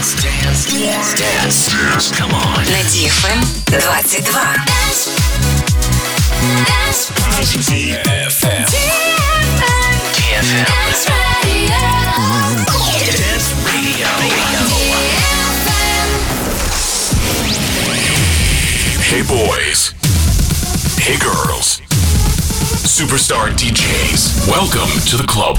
Dance, dance, dance, dance, dance. Come on. На DFM 22. DFM. DFM. Dance Hey boys. Hey girls. Superstar DJs. Welcome to the club.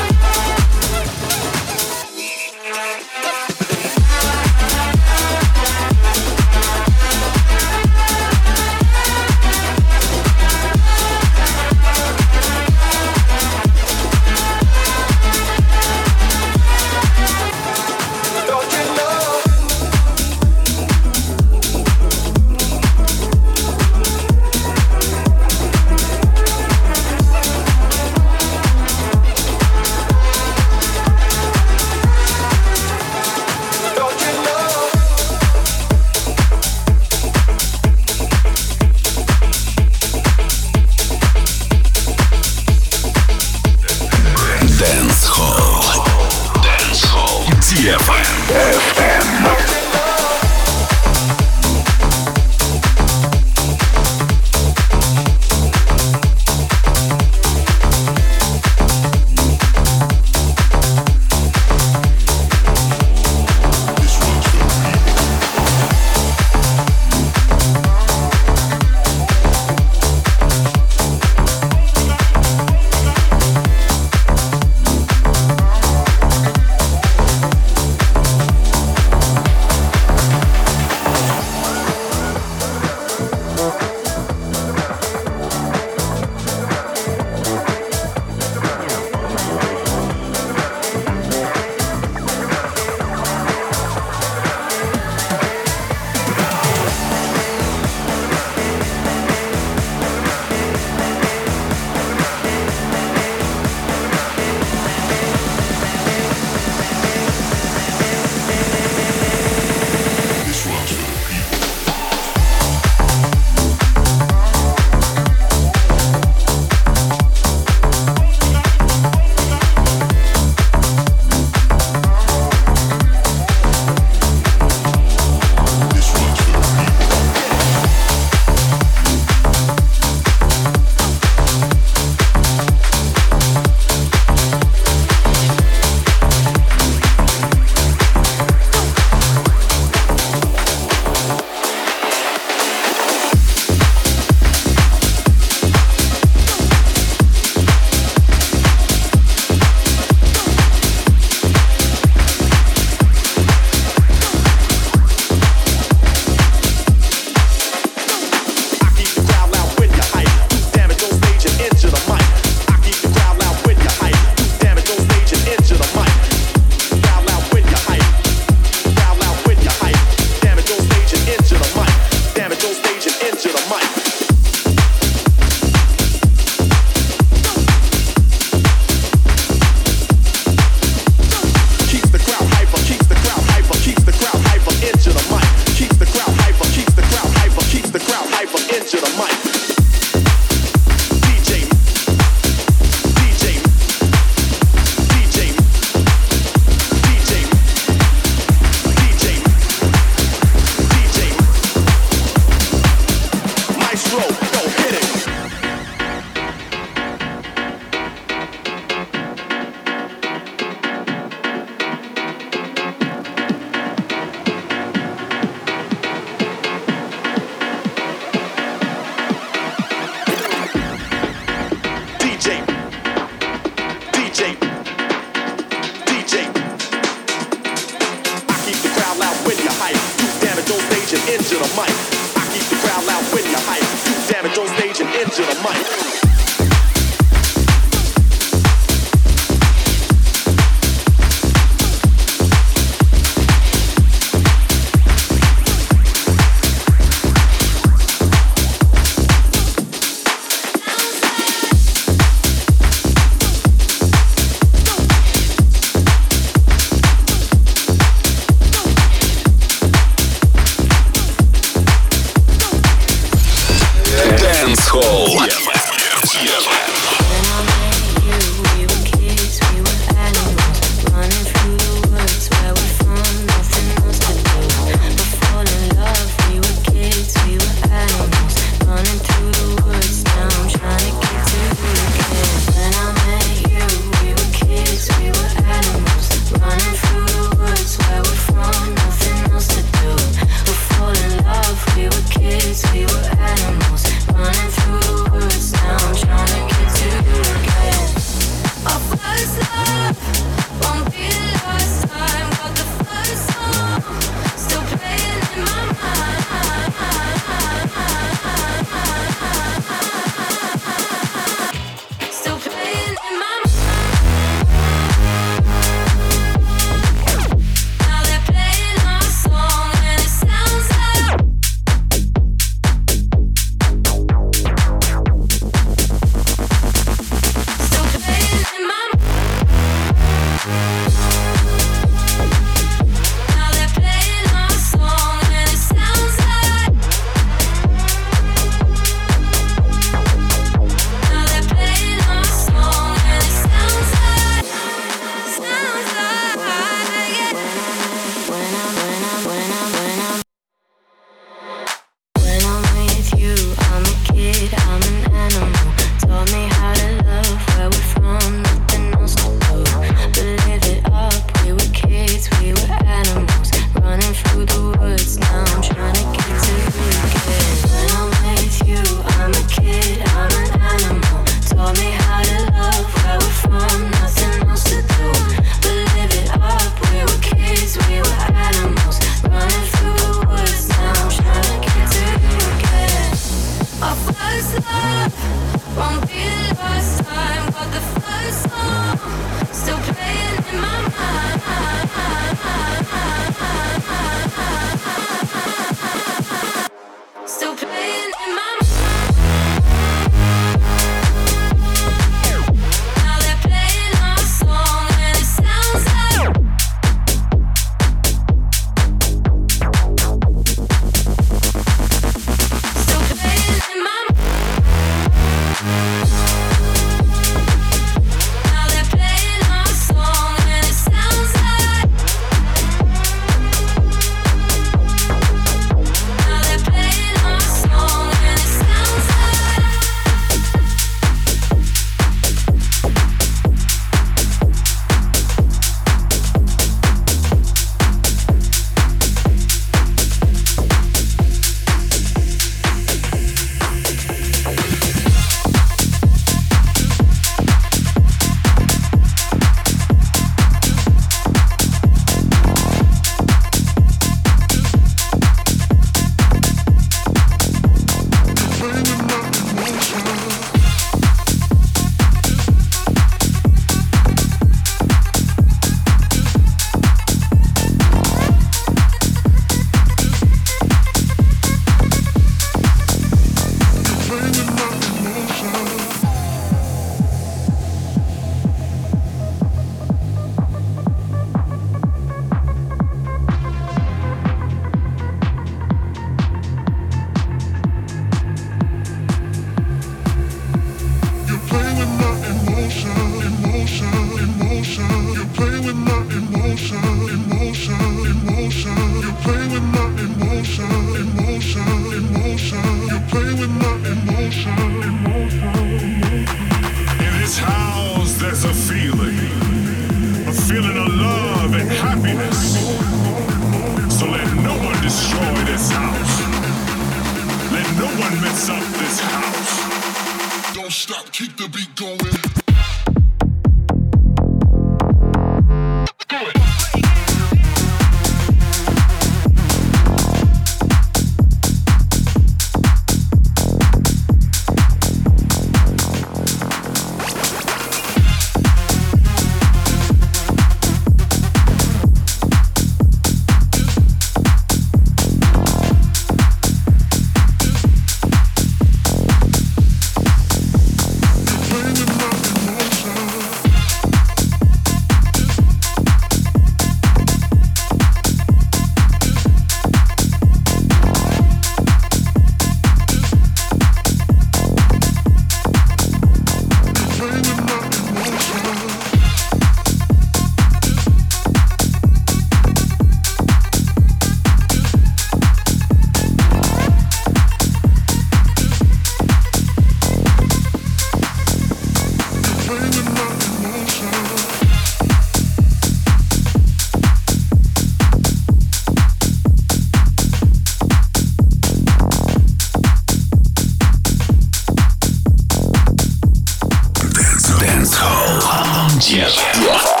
Yeah.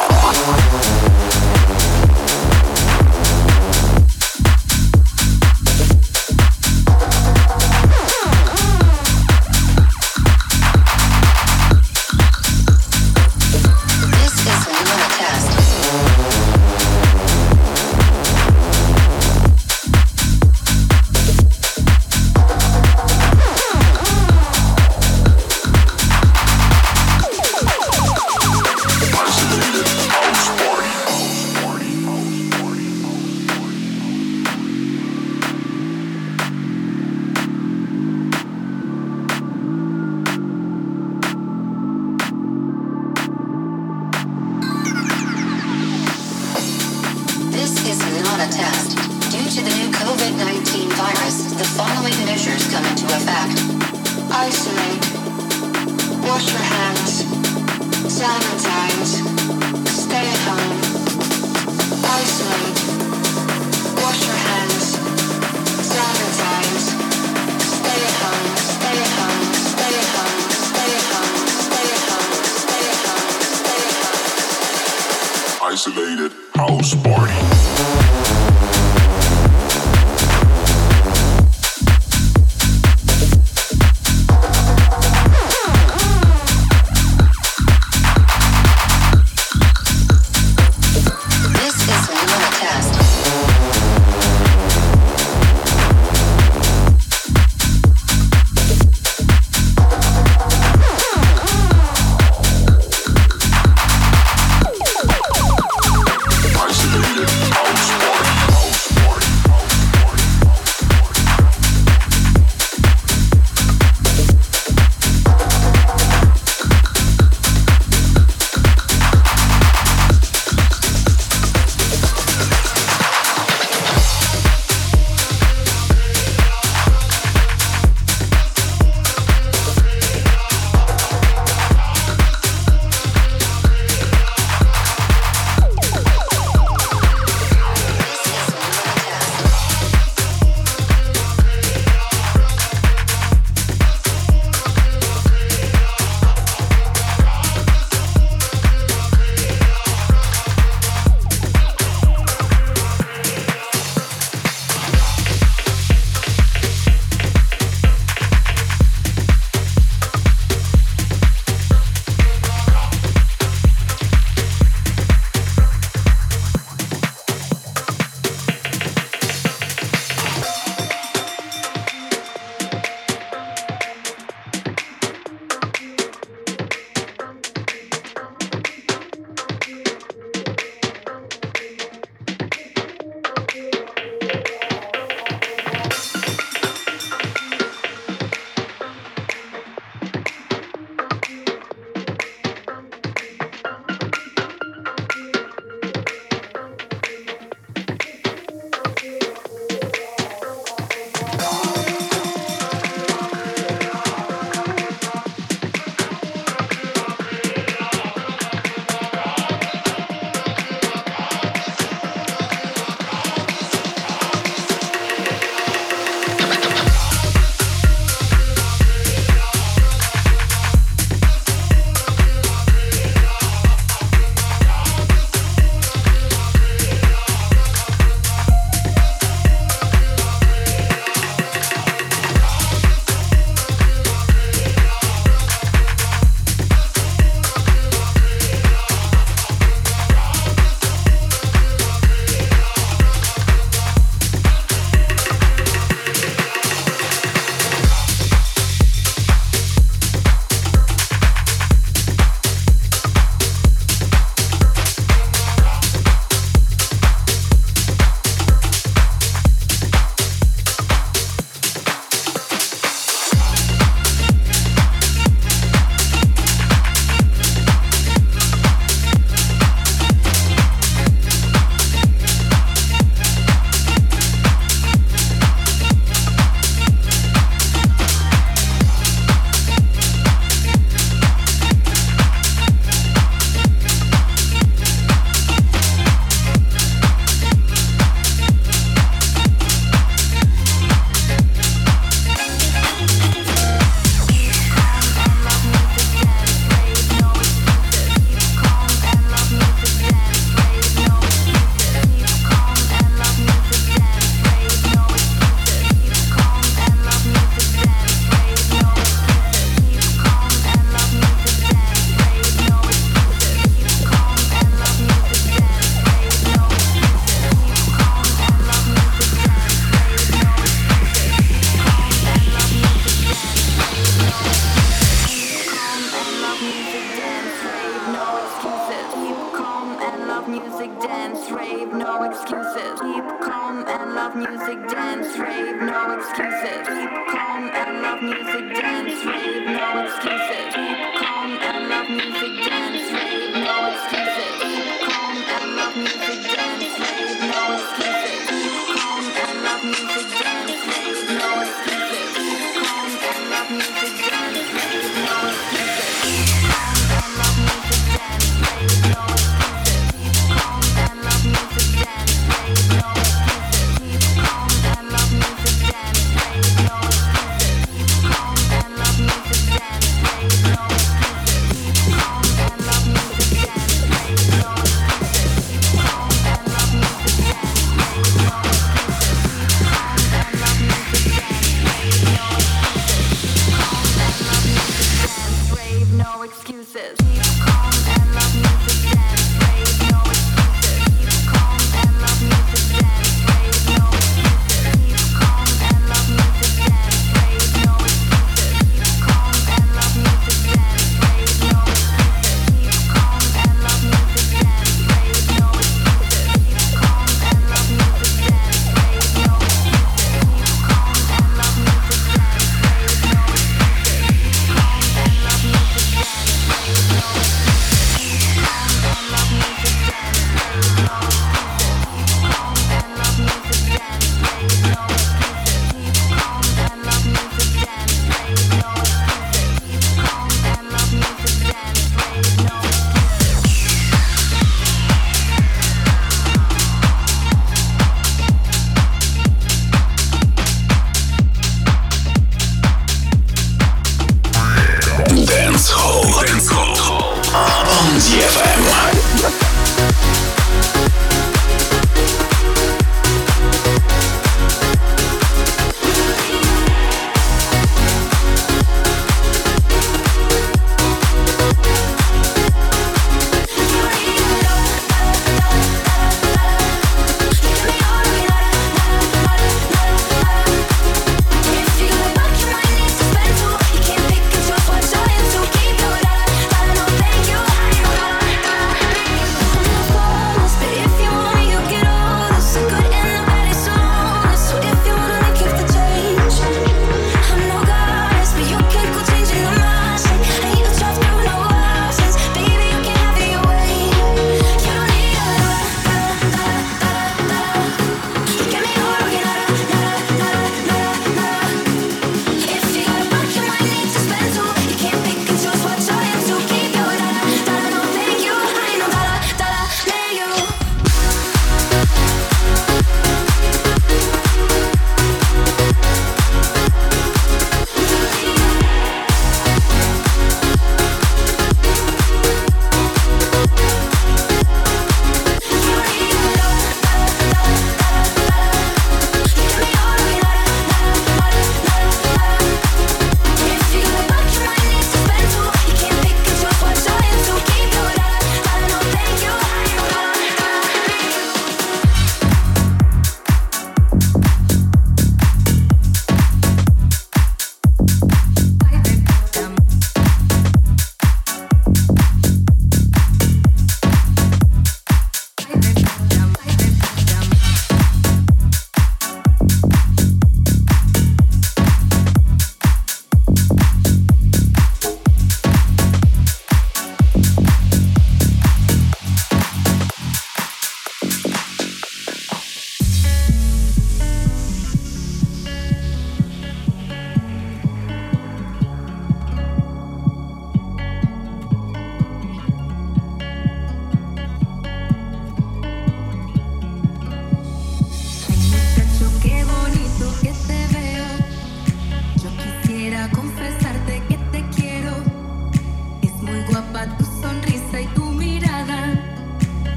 music, dance, rave, no excuses. Keep calm and love music, dance, rave, no excuses. Keep calm and love music, dance, rave, no excuses. Keep calm and love music, dance, rave, no excuses. Keep calm and love music, dance, rave, no excuses. Keep calm and love music.